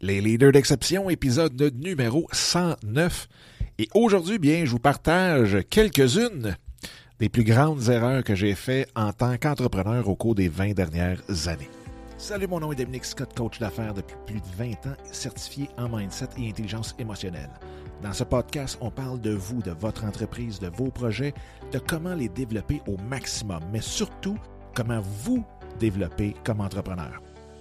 Les leaders d'exception, épisode numéro 109. Et aujourd'hui, bien, je vous partage quelques-unes des plus grandes erreurs que j'ai faites en tant qu'entrepreneur au cours des 20 dernières années. Salut, mon nom est Dominique Scott, coach d'affaires depuis plus de 20 ans, certifié en mindset et intelligence émotionnelle. Dans ce podcast, on parle de vous, de votre entreprise, de vos projets, de comment les développer au maximum, mais surtout comment vous développer comme entrepreneur.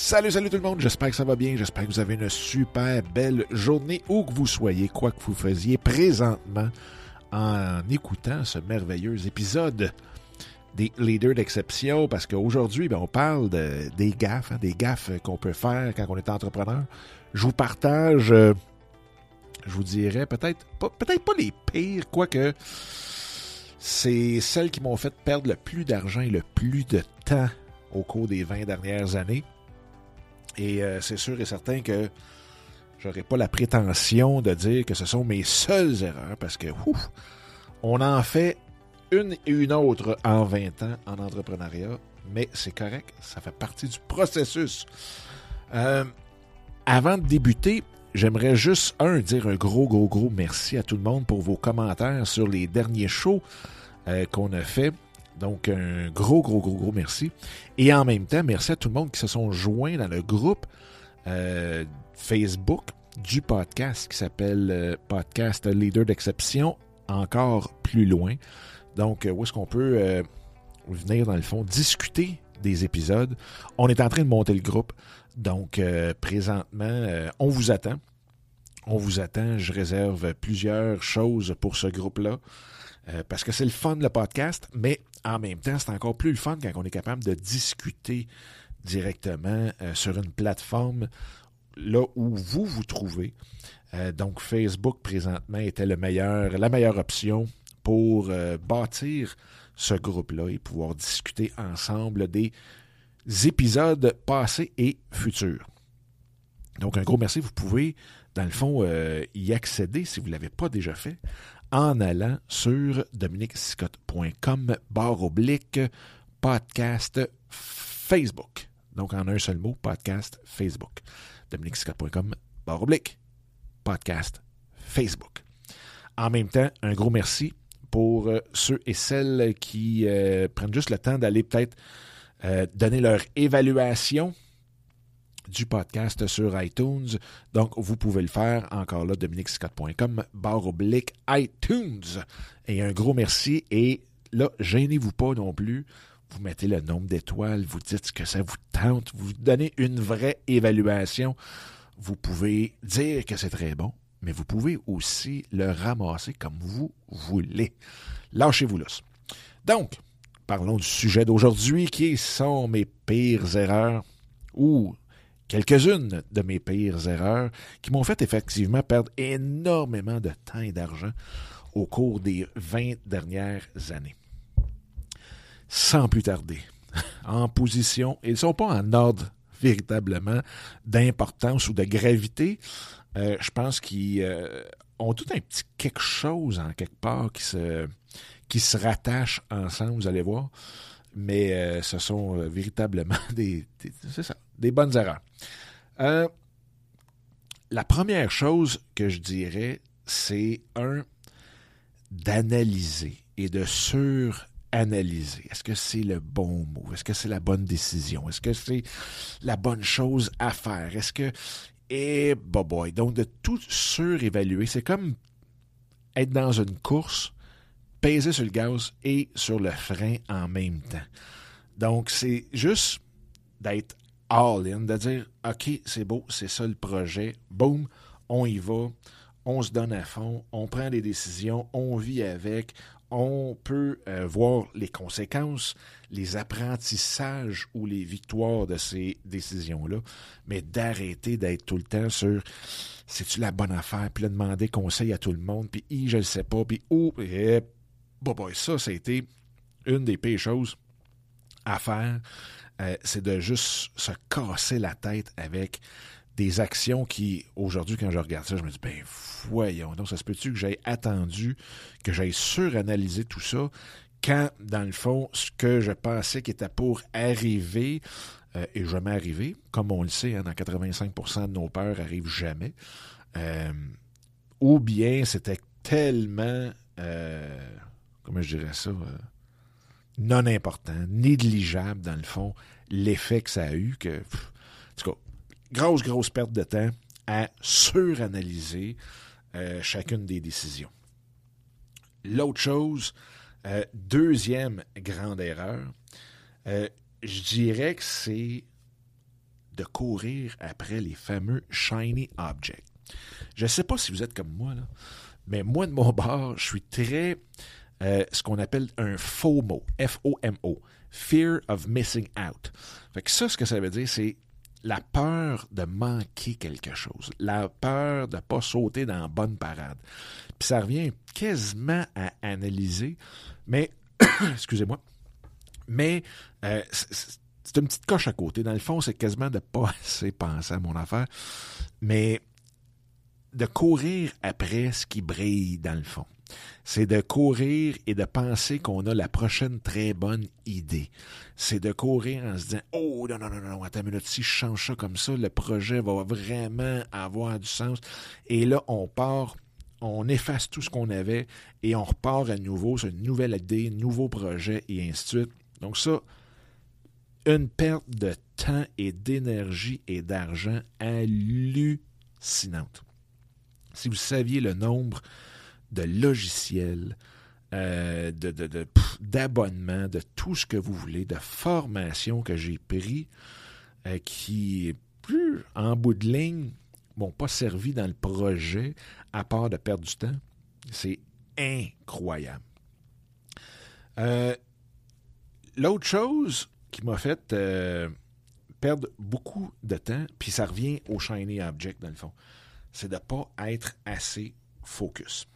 Salut, salut tout le monde, j'espère que ça va bien, j'espère que vous avez une super belle journée où que vous soyez, quoi que vous faisiez présentement en écoutant ce merveilleux épisode des leaders d'exception, parce qu'aujourd'hui, ben, on parle de, des gaffes, hein, des gaffes qu'on peut faire quand on est entrepreneur. Je vous partage, euh, je vous dirais, peut-être pas, peut-être pas les pires, quoique c'est celles qui m'ont fait perdre le plus d'argent et le plus de temps au cours des 20 dernières années. Et euh, c'est sûr et certain que j'aurais pas la prétention de dire que ce sont mes seules erreurs parce que ouf, on en fait une et une autre en 20 ans en entrepreneuriat, mais c'est correct, ça fait partie du processus. Euh, avant de débuter, j'aimerais juste, un, dire un gros, gros, gros merci à tout le monde pour vos commentaires sur les derniers shows euh, qu'on a fait. Donc, un gros, gros, gros, gros merci. Et en même temps, merci à tout le monde qui se sont joints dans le groupe euh, Facebook du podcast qui s'appelle euh, Podcast Leader d'exception, encore plus loin. Donc, où est-ce qu'on peut venir, dans le fond, discuter des épisodes? On est en train de monter le groupe. Donc, présentement, on vous attend. On vous attend. Je réserve plusieurs choses pour ce groupe-là. parce que c'est le fun, le podcast, mais en même temps, c'est encore plus le fun quand on est capable de discuter directement euh, sur une plateforme là où vous vous trouvez. Euh, donc Facebook présentement était la meilleure option pour euh, bâtir ce groupe-là et pouvoir discuter ensemble des épisodes passés et futurs. Donc un gros merci. Vous pouvez, dans le fond, y accéder si vous ne l'avez pas déjà fait en allant sur dominicscott.com barre oblique podcast Facebook. Donc en un seul mot, podcast Facebook. dominicscott.com barre oblique podcast Facebook. En même temps, un gros merci pour euh, ceux et celles qui euh, prennent juste le temps d'aller peut-être euh, donner leur évaluation du podcast sur iTunes. Donc, vous pouvez le faire encore là, dominicscott.com, barre oblique iTunes. Et un gros merci. Et là, gênez-vous pas non plus. Vous mettez le nombre d'étoiles, vous dites que ça vous tente, vous donnez une vraie évaluation. Vous pouvez dire que c'est très bon, mais vous pouvez aussi le ramasser comme vous voulez. Lâchez-vous là. Donc, parlons du sujet d'aujourd'hui qui sont mes pires erreurs ou quelques-unes de mes pires erreurs qui m'ont fait effectivement perdre énormément de temps et d'argent au cours des 20 dernières années. Sans plus tarder, en position, ils ne sont pas en ordre véritablement d'importance ou de gravité. Euh, je pense qu'ils euh, ont tout un petit quelque chose en quelque part qui se, qui se rattache ensemble, vous allez voir mais euh, ce sont véritablement des, c'est ça, des bonnes erreurs. Euh, la première chose que je dirais, c'est un d'analyser et de suranalyser. Est-ce que c'est le bon mot? Est-ce que c'est la bonne décision? Est-ce que c'est la bonne chose à faire? Est-ce que... Et eh, bah boy, donc de tout surévaluer, c'est comme être dans une course, peser sur le gaz et sur le frein en même temps. Donc c'est juste d'être all-in, de dire OK, c'est beau, c'est ça le projet, boum, on y va, on se donne à fond, on prend des décisions, on vit avec, on peut euh, voir les conséquences, les apprentissages ou les victoires de ces décisions-là, mais d'arrêter d'être tout le temps sur c'est-tu la bonne affaire, puis de demander conseil à tout le monde, puis je le sais pas, puis oh, bon, ça, ça a été une des pires choses à faire, euh, c'est de juste se casser la tête avec des actions qui, aujourd'hui, quand je regarde ça, je me dis, ben voyons, donc ça se peut-tu que j'aie attendu, que j'aie suranalysé tout ça, quand, dans le fond, ce que je pensais qui était pour arriver euh, est jamais arrivé. Comme on le sait, hein, dans 85% de nos peurs arrivent jamais. Euh, ou bien c'était tellement, euh, comment je dirais ça, non important, négligeable, dans le fond, l'effet que ça a eu, que, en tout cas, grosse, grosse perte de temps à suranalyser euh, chacune des décisions. L'autre chose, euh, deuxième grande erreur, euh, je dirais que c'est de courir après les fameux shiny objects. Je ne sais pas si vous êtes comme moi, mais moi, de mon bord, je suis très ce qu'on appelle un FOMO, F-O-M-O, Fear of Missing Out. Fait que ça, ce que ça veut dire, c'est la peur de manquer quelque chose, la peur de ne pas sauter dans la bonne parade. Puis ça revient quasiment à analyser, mais, excusez-moi, mais euh, c'est une petite coche à côté. Dans le fond, c'est quasiment de ne pas assez penser à mon affaire, mais de courir après ce qui brille dans le fond c'est de courir et de penser qu'on a la prochaine très bonne idée. C'est de courir en se disant Oh non, non, non, non, attends une minute, si je change ça comme ça, le projet va vraiment avoir du sens. Et là, on part, on efface tout ce qu'on avait et on repart à nouveau sur une nouvelle idée, nouveau projet et ainsi de suite. Donc, ça, une perte de temps et d'énergie et d'argent hallucinante. Si vous saviez le nombre de logiciels, euh, de, d'abonnements, de, tout ce que vous voulez, de formation que j'ai pris, euh, qui, plus en bout de ligne, m'ont pas servi dans le projet, à part de perdre du temps. C'est incroyable. Euh, l'autre chose qui m'a fait perdre beaucoup de temps, puis ça revient au shiny object dans le fond, c'est de ne pas être assez focus.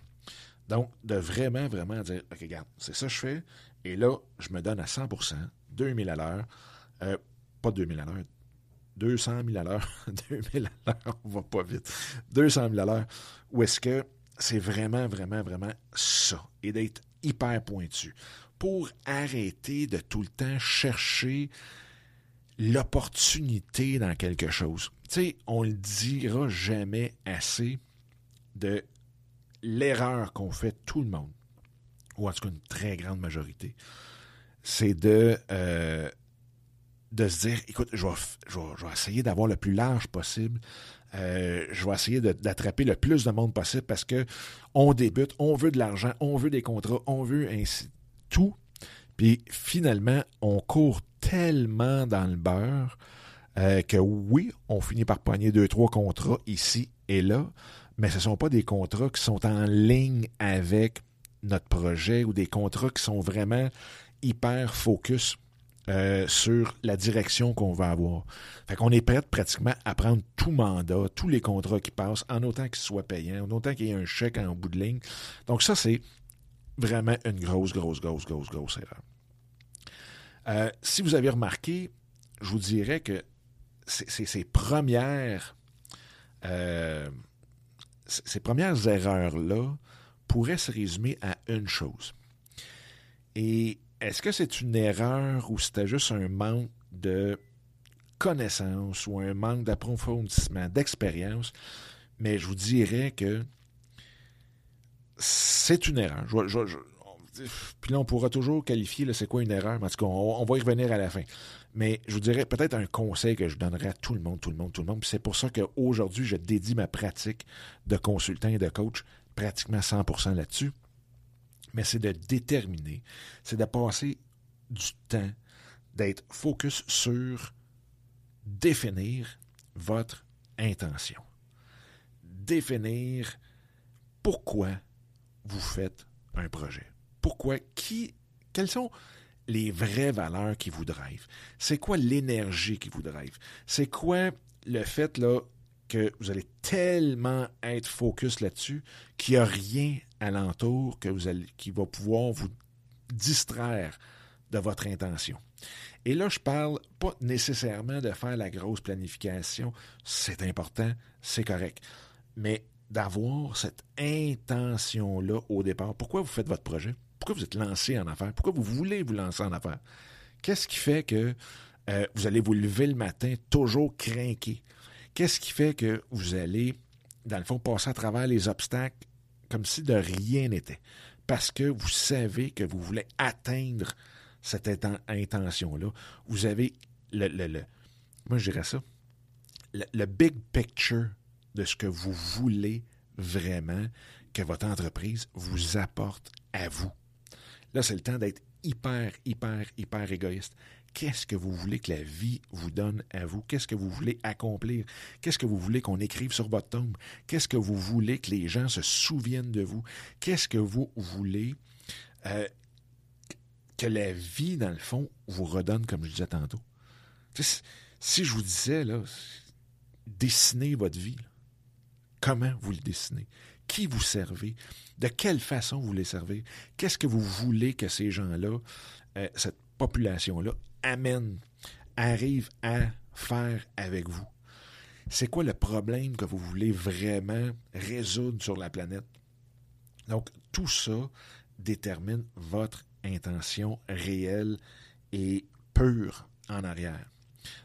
Donc, de vraiment, vraiment dire, OK, regarde, c'est ça que je fais, et là, je me donne à 100% 2000 à l'heure, euh, pas 2000 à l'heure, 200 000 à l'heure, 2000 à l'heure, on va pas vite, 200 000 à l'heure, ou est-ce que c'est vraiment, vraiment, vraiment ça, et d'être hyper pointu, pour arrêter de tout le temps chercher l'opportunité dans quelque chose. Tu sais, on le dira jamais assez de l'erreur qu'on fait tout le monde, ou en tout cas une très grande majorité, c'est de, euh, de se dire, écoute, je vais, essayer d'avoir le plus large possible. Euh, je vais essayer d'attraper le plus de monde possible parce que on débute, on veut de l'argent, on veut des contrats, on veut ainsi tout. Puis finalement, on court tellement dans le beurre euh, que oui, on finit par pogner deux, trois contrats ici et là, mais ce ne sont pas des contrats qui sont en ligne avec notre projet ou des contrats qui sont vraiment hyper focus euh, sur la direction qu'on va avoir. Fait qu'on est prêt pratiquement à prendre tout mandat, tous les contrats qui passent, en autant qu'ils soient payants, en autant qu'il y ait un chèque en bout de ligne. Donc ça, c'est vraiment une grosse, grosse, grosse, grosse, grosse erreur. Euh, si vous avez remarqué, je vous dirais que ces premières euh, ces premières erreurs-là pourraient se résumer à une chose. Et est-ce que c'est une erreur ou c'était juste un manque de connaissance ou un manque d'approfondissement, d'expérience? Mais je vous dirais que c'est une erreur. Puis là, on pourra toujours qualifier c'est quoi une erreur, mais en tout cas, on, va y revenir à la fin. Mais je vous dirais peut-être un conseil que je donnerais à tout le monde, tout le monde, tout le monde. c'est pour ça qu'aujourd'hui, je dédie ma pratique de consultant et de coach pratiquement 100% là-dessus. Mais c'est de déterminer, c'est de passer du temps, d'être focus sur définir votre intention. Définir pourquoi vous faites un projet. Pourquoi? Qui, quelles sont les vraies valeurs qui vous drivent? C'est quoi l'énergie qui vous drive? C'est quoi le fait là, que vous allez tellement être focus là-dessus qu'il n'y a rien alentour que qui va pouvoir vous distraire de votre intention? Et là, je parle pas nécessairement de faire la grosse planification, c'est important, c'est correct, mais d'avoir cette intention-là au départ. Pourquoi vous faites votre projet? Pourquoi vous êtes lancé en affaires? Pourquoi vous voulez vous lancer en affaires? Qu'est-ce qui fait que euh, vous allez vous lever le matin toujours craqué? Qu'est-ce qui fait que vous allez, dans le fond, passer à travers les obstacles comme si de rien n'était? Parce que vous savez que vous voulez atteindre cette intention-là. Vous avez le, le, moi je dirais ça, le, le big picture de ce que vous voulez vraiment que votre entreprise vous apporte à vous. Là, c'est le temps d'être hyper, hyper, hyper égoïste. Qu'est-ce que vous voulez que la vie vous donne à vous? Qu'est-ce que vous voulez accomplir? Qu'est-ce que vous voulez qu'on écrive sur votre tombe? Qu'est-ce que vous voulez que les gens se souviennent de vous? Qu'est-ce que vous voulez euh, que la vie, dans le fond, vous redonne, comme je disais tantôt? Si je vous disais, là, dessinez votre vie, comment vous le dessinez? Qui vous servez? De quelle façon vous les servez? Qu'est-ce que vous voulez que ces gens-là, euh, cette population-là, amène, arrive à faire avec vous? C'est quoi le problème que vous voulez vraiment résoudre sur la planète? Donc, tout ça détermine votre intention réelle et pure en arrière.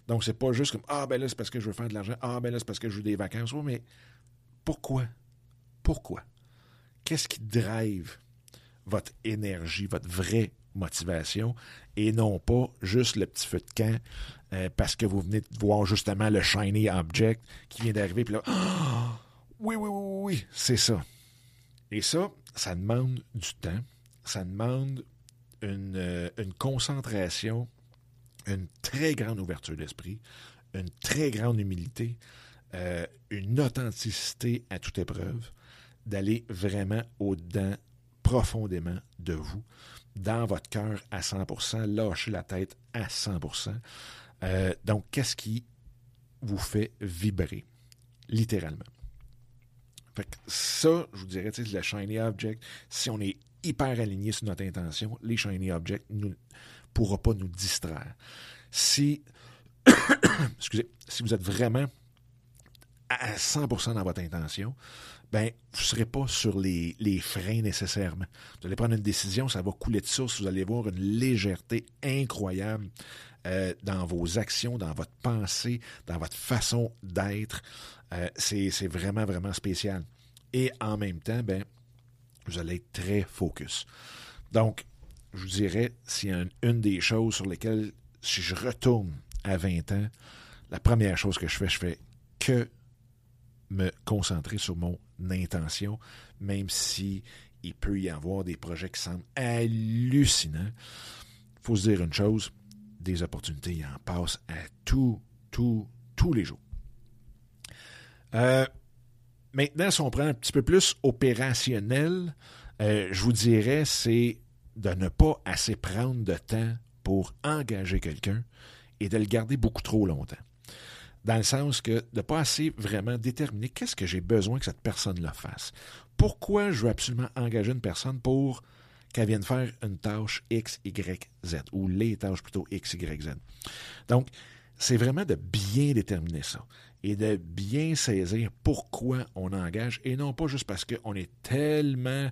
Donc, c'est pas juste comme Ah, ben là, c'est parce que je veux faire de l'argent. Ah, ben là, c'est parce que je veux des vacances. Mais pourquoi? Pourquoi? Qu'est-ce qui drive votre énergie, votre vraie motivation, et non pas juste le petit feu de camp euh, parce que vous venez de voir justement le shiny object qui vient d'arriver, puis là, oui, oui, oui, oui, c'est ça. Et ça, ça demande du temps, ça demande une, euh, une concentration, une très grande ouverture d'esprit, une très grande humilité, euh, une authenticité à toute épreuve, d'aller vraiment au-dedans profondément de vous, dans votre cœur à 100%, lâcher la tête à 100%. Euh, donc, qu'est-ce qui vous fait vibrer, littéralement? Fait que ça, je vous dirais, le shiny object, si on est hyper aligné sur notre intention, les shiny objects ne pourront pas nous distraire. Si, excusez, si vous êtes vraiment à 100% dans votre intention, ben, vous ne serez pas sur les, freins nécessairement. Vous allez prendre une décision, ça va couler de source, vous allez voir une légèreté incroyable euh, dans vos actions, dans votre pensée, dans votre façon d'être. Euh, c'est vraiment, vraiment spécial. Et en même temps, ben, vous allez être très focus. Donc, je vous dirais, a une, des choses sur lesquelles, si je retourne à 20 ans, la première chose que je fais, je fais que me concentrer sur mon intention, même si il peut y avoir des projets qui semblent hallucinants. Il faut se dire une chose, des opportunités, il en passe à tous, tous, tous les jours. Euh, maintenant, si on prend un petit peu plus opérationnel, euh, je vous dirais, c'est de ne pas assez prendre de temps pour engager quelqu'un et de le garder beaucoup trop longtemps dans le sens que de ne pas assez vraiment déterminer qu'est-ce que j'ai besoin que cette personne-là fasse. Pourquoi je veux absolument engager une personne pour qu'elle vienne faire une tâche X, Y, Z, ou les tâches plutôt X, Y, Z. Donc, c'est vraiment de bien déterminer ça et de bien saisir pourquoi on engage et non pas juste parce qu'on est tellement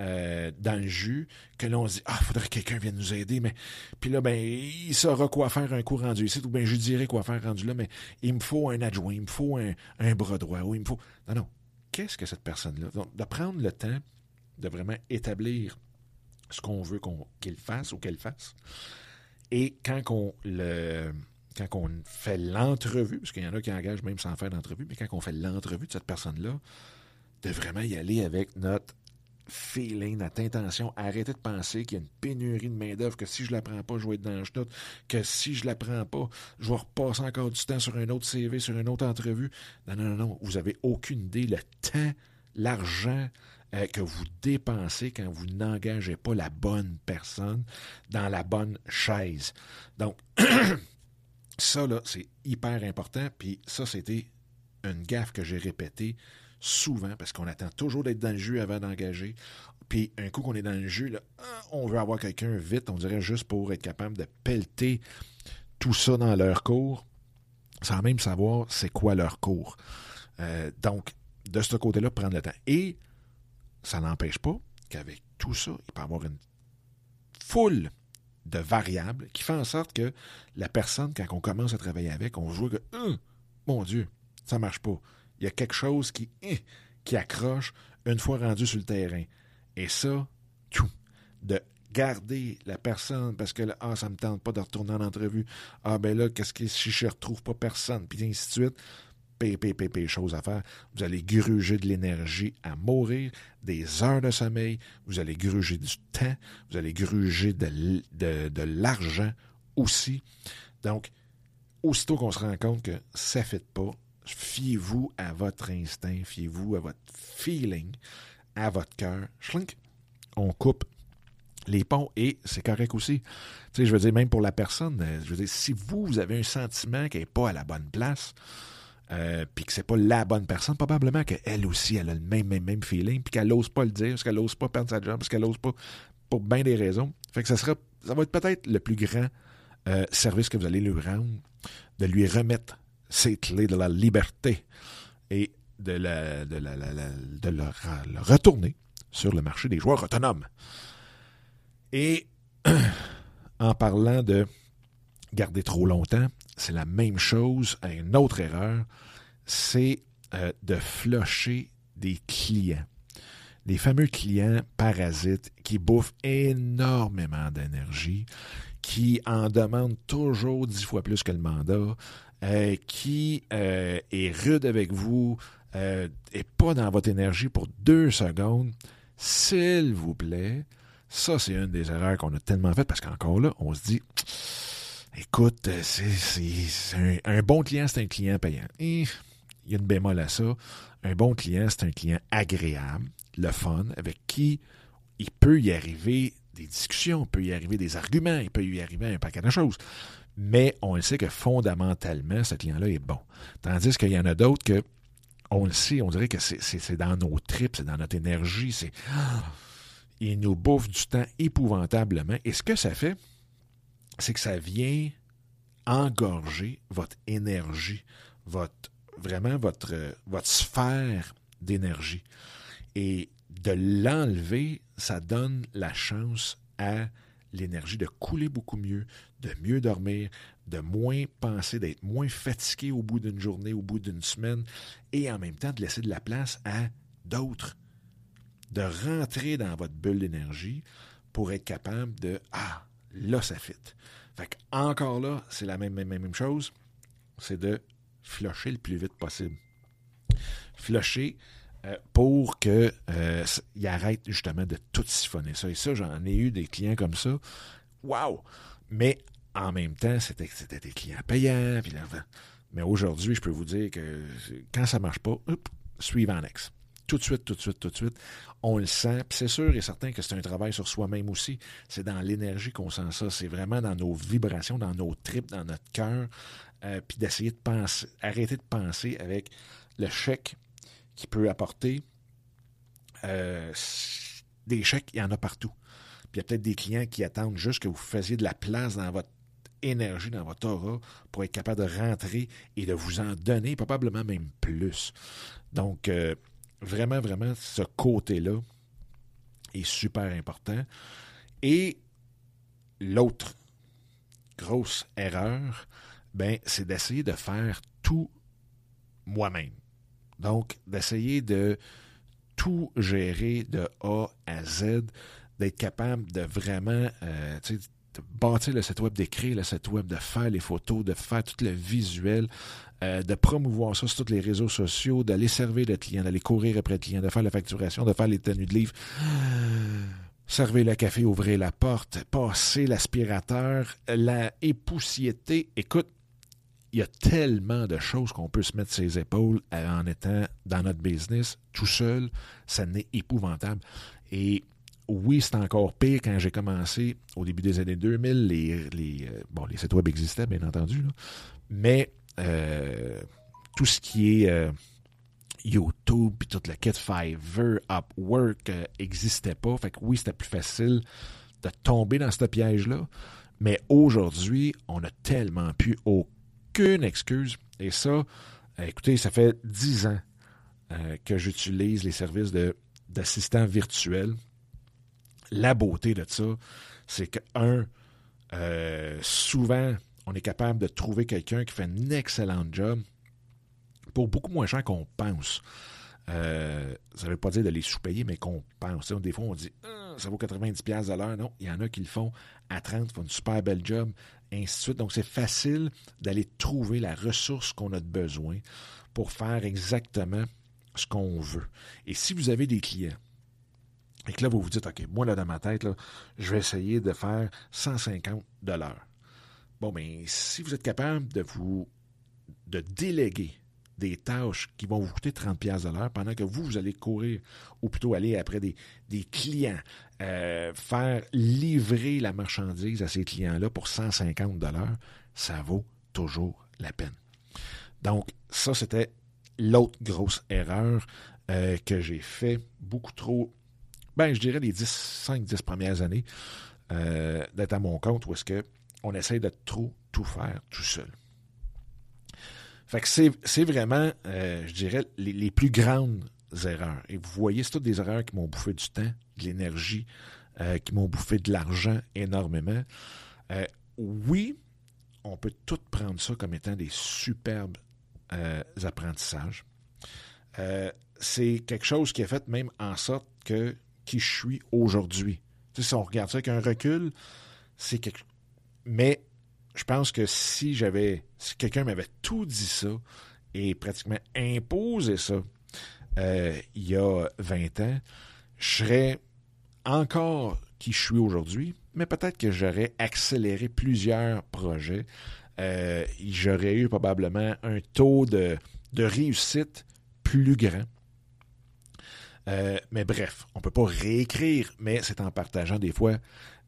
euh, dans le jus, que l'on se dit Ah, faudrait que quelqu'un vienne nous aider, mais puis là, ben, il saura quoi faire un coup rendu ici, ou bien je dirais quoi faire rendu là, mais il me faut un adjoint, il me faut un, bras droit, ou il me faut. Non, non. Qu'est-ce que cette personne-là? Donc, de prendre le temps de vraiment établir ce qu'on veut qu'il fasse ou qu'elle fasse. Et quand le quand on fait l'entrevue, parce qu'il y en a qui engagent même sans faire d'entrevue, mais quand on fait l'entrevue de cette personne-là, de vraiment y aller avec notre feeling, notre intention, arrêtez de penser qu'il y a une pénurie de main-d'œuvre, que si je la prends pas, je vais être dans le chenoute, que si je la prends pas, je vais repasser encore du temps sur un autre CV, sur une autre entrevue. Non, non, non, non. Vous avez aucune idée. Le temps, l'argent, euh, que vous dépensez quand vous n'engagez pas la bonne personne dans la bonne chaise. Donc, ça, là, c'est hyper important. Puis ça, c'était une gaffe que j'ai répétée souvent parce qu'on attend toujours d'être dans le jus avant d'engager. Puis un coup qu'on est dans le jus, là, on veut avoir quelqu'un vite, on dirait juste pour être capable de pelleter tout ça dans leur cours, sans même savoir c'est quoi leur cours. Euh, donc, de ce côté-là, prendre le temps. Et ça n'empêche pas qu'avec tout ça, il peut y avoir une foule de variables qui fait en sorte que la personne, quand on commence à travailler avec, on voit que, hum, mon Dieu, ça marche pas. Il y a quelque chose qui, hein, qui accroche une fois rendu sur le terrain. Et ça, de garder la personne parce que là, ah, ça me tente pas de retourner en entrevue. Ah, ben là, qu'est-ce que si je retrouve pas personne, puis ainsi de suite. Pépé, choses à faire. Vous allez gruger de l'énergie à mourir, des heures de sommeil, vous allez gruger du temps, vous allez gruger de, de, l'argent aussi. Donc, aussitôt qu'on se rend compte que ça ne fait pas, fiez-vous à votre instinct, fiez-vous à votre feeling, à votre cœur. On coupe les ponts et c'est correct aussi. Tu sais, je veux dire, même pour la personne, euh, je veux dire, si vous, vous avez un sentiment qui n'est pas à la bonne place, euh, puis que c'est pas la bonne personne, probablement qu'elle aussi, elle a le même, même, même feeling, puis qu'elle n'ose pas le dire, parce qu'elle n'ose pas perdre sa job, parce qu'elle n'ose pas, pour bien des raisons. Fait que ça sera, ça va être peut-être le plus grand euh, service que vous allez lui rendre, de lui remettre ses clés de la liberté et de, la, le, retourner sur le marché des joueurs autonomes. Et en parlant de garder trop longtemps, c'est la même chose. Une autre erreur, c'est euh, de flusher des clients. Les fameux clients parasites qui bouffent énormément d'énergie, qui en demandent toujours dix fois plus que le mandat, euh, qui euh, est rude avec vous, et pas dans votre énergie pour deux secondes, s'il vous plaît, ça c'est une des erreurs qu'on a tellement faites parce qu'encore là, on se dit, Écoute, euh, c'est un, bon client, c'est un client payant. il y a une bémol à ça. Un bon client, c'est un client agréable, le fun, avec qui il peut y arriver des discussions, il peut y arriver des arguments, il peut y arriver un paquet de choses. Mais on le sait que fondamentalement, ce client-là est bon. Tandis qu'il y en a d'autres que, on le sait, on dirait que c'est dans nos tripes, c'est dans notre énergie, c'est. Il nous bouffe du temps épouvantablement. Et ce que ça fait, c'est que ça vient engorger votre énergie, votre vraiment votre, votre sphère d'énergie. Et de l'enlever, ça donne la chance à l'énergie de couler beaucoup mieux, de mieux dormir, de moins penser, d'être moins fatigué au bout d'une journée, au bout d'une semaine, et en même temps de laisser de la place à d'autres, de rentrer dans votre bulle d'énergie pour être capable de Ah, là, ça fit. Fait encore là, c'est la même, même, même chose. C'est de flusher le plus vite possible. Flusher euh, pour qu'il euh, arrête justement de tout siphonner ça. Et ça, j'en ai eu des clients comme ça. Waouh! Mais en même temps, c'était, des clients payants. mais aujourd'hui, je peux vous dire que quand ça ne marche pas, suivant next tout de suite, tout de suite, tout de suite. On le sent. c'est sûr et certain que c'est un travail sur soi-même aussi. C'est dans l'énergie qu'on sent ça. C'est vraiment dans nos vibrations, dans nos tripes, dans notre cœur. Euh, puis d'essayer de penser, arrêter de penser avec le chèque qui peut apporter. Euh, des chèques, il y en a partout. Puis il y a peut-être des clients qui attendent juste que vous fassiez de la place dans votre énergie, dans votre aura, pour être capable de rentrer et de vous en donner, probablement même plus. Donc, euh, Vraiment, vraiment, ce côté-là est super important. Et l'autre grosse erreur, ben, c'est d'essayer de faire tout moi-même. Donc, d'essayer de tout gérer de A à Z, d'être capable de vraiment euh, de bâtir le site web, d'écrire le site web, de faire les photos, de faire tout le visuel, euh, de promouvoir ça sur tous les réseaux sociaux, d'aller servir le client, d'aller courir après le client, de faire la facturation, de faire les tenues de livre, servir le café, ouvrir la porte, passer l'aspirateur, la époussiété. Écoute, il y a tellement de choses qu'on peut se mettre ses épaules en étant dans notre business tout seul, ça n'est épouvantable. Et oui, c'est encore pire quand j'ai commencé au début des années 2000. Les, les, euh, bon, les sites web existaient, bien entendu, mais euh, tout ce qui est euh, YouTube puis toute la quête Fiverr, Upwork n'existait pas. Fait que oui, c'était plus facile de tomber dans ce piège-là. Mais aujourd'hui, on n'a tellement plus aucune excuse. Et ça, écoutez, ça fait dix ans que j'utilise les services d'assistants virtuels la beauté de ça, c'est que, un, euh, souvent, on est capable de trouver quelqu'un qui fait un excellent job pour beaucoup moins cher qu'on pense. Euh, ça ne veut pas dire de les sous-payer, mais qu'on pense. Des fois, on dit ah, ça vaut 90$ à l'heure. Non, il y en a qui le font à 30, font une super belle job, ainsi de suite. Donc, c'est facile d'aller trouver la ressource qu'on a de besoin pour faire exactement ce qu'on veut. Et si vous avez des clients et que là, vous vous dites, OK, moi, là, dans ma tête, je vais essayer de faire 150 dollars. Bon, mais ben, si vous êtes capable de vous de déléguer des tâches qui vont vous coûter 30 pièces l'heure pendant que vous, vous allez courir, ou plutôt aller après des, clients, euh, faire livrer la marchandise à ces clients-là pour 150 dollars, ça vaut toujours la peine. Donc, ça, c'était l'autre grosse erreur euh, que j'ai fait beaucoup trop ben, je dirais les 10, 5-10 premières années euh, d'être à mon compte où est-ce qu'on essaie de trop tout faire tout seul. C'est vraiment, euh, je dirais, les, plus grandes erreurs. Et vous voyez, c'est toutes des erreurs qui m'ont bouffé du temps, de l'énergie, euh, qui m'ont bouffé de l'argent énormément. oui, on peut tout prendre ça comme étant des superbes apprentissages. c'est quelque chose qui a fait même en sorte que qui je suis aujourd'hui. Tu si on regarde ça avec un recul, c'est quelque Mais je pense que si j'avais. Si quelqu'un m'avait tout dit ça et pratiquement imposé ça euh, il y a 20 ans, je serais encore qui je suis aujourd'hui, mais peut-être que j'aurais accéléré plusieurs projets. Euh, j'aurais eu probablement un taux de, de réussite plus grand. Euh, mais bref, on ne peut pas réécrire, mais c'est en partageant des fois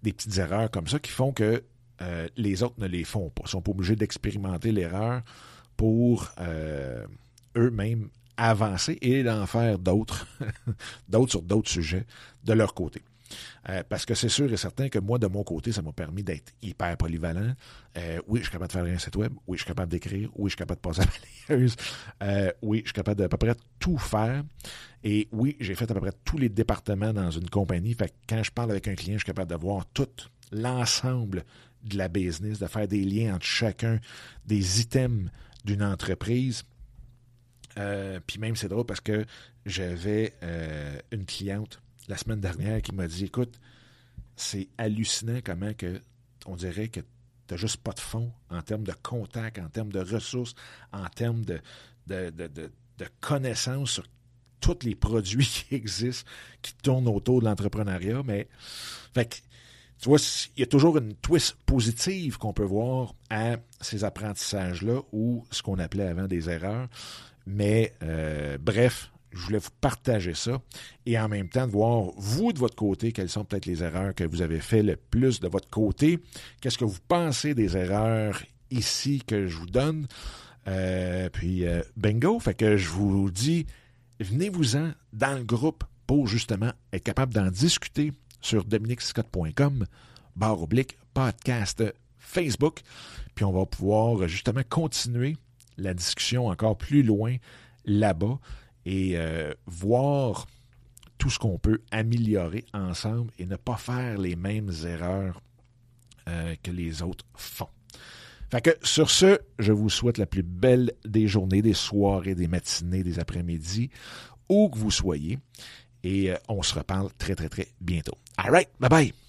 des petites erreurs comme ça qui font que euh, les autres ne les font pas. Ils sont pas obligés d'expérimenter l'erreur pour euh, eux-mêmes avancer et d'en faire d'autres, d'autres sur d'autres sujets de leur côté. Euh, parce que c'est sûr et certain que moi, de mon côté, ça m'a permis d'être hyper polyvalent. Oui, je suis capable de faire un site web. Oui, je suis capable d'écrire. Oui, je suis capable de passer à la balayeuse. Oui, je suis capable de à peu près tout faire. Et oui, j'ai fait à peu près tous les départements dans une compagnie. Fait que quand je parle avec un client, je suis capable de voir tout l'ensemble de la business, de faire des liens entre chacun des items d'une entreprise. puis même, c'est drôle parce que j'avais une cliente la semaine dernière qui m'a dit Écoute, c'est hallucinant comment que on dirait que tu n'as juste pas de fond en termes de contact, en termes de ressources, en termes de, de, connaissances sur tous les produits qui existent, qui tournent autour de l'entrepreneuriat. Mais, fait tu vois, il y a toujours une twist positive qu'on peut voir à ces apprentissages-là ou ce qu'on appelait avant des erreurs. Mais, euh, bref, je voulais vous partager ça et en même temps de voir, vous, de votre côté, quelles sont peut-être les erreurs que vous avez fait le plus de votre côté. Qu'est-ce que vous pensez des erreurs ici que je vous donne? Euh, puis, euh, bingo, fait que je vous dis, venez-vous-en dans le groupe pour justement être capable d'en discuter sur dominicscott.com, barre oblique, podcast Facebook. Puis on va pouvoir justement continuer la discussion encore plus loin là-bas et euh, voir tout ce qu'on peut améliorer ensemble et ne pas faire les mêmes erreurs euh, que les autres font. Fait que sur ce, je vous souhaite la plus belle des journées, des soirées, des matinées, des après-midi, où que vous soyez. Et euh, on se reparle très, très, très bientôt. All right, bye bye.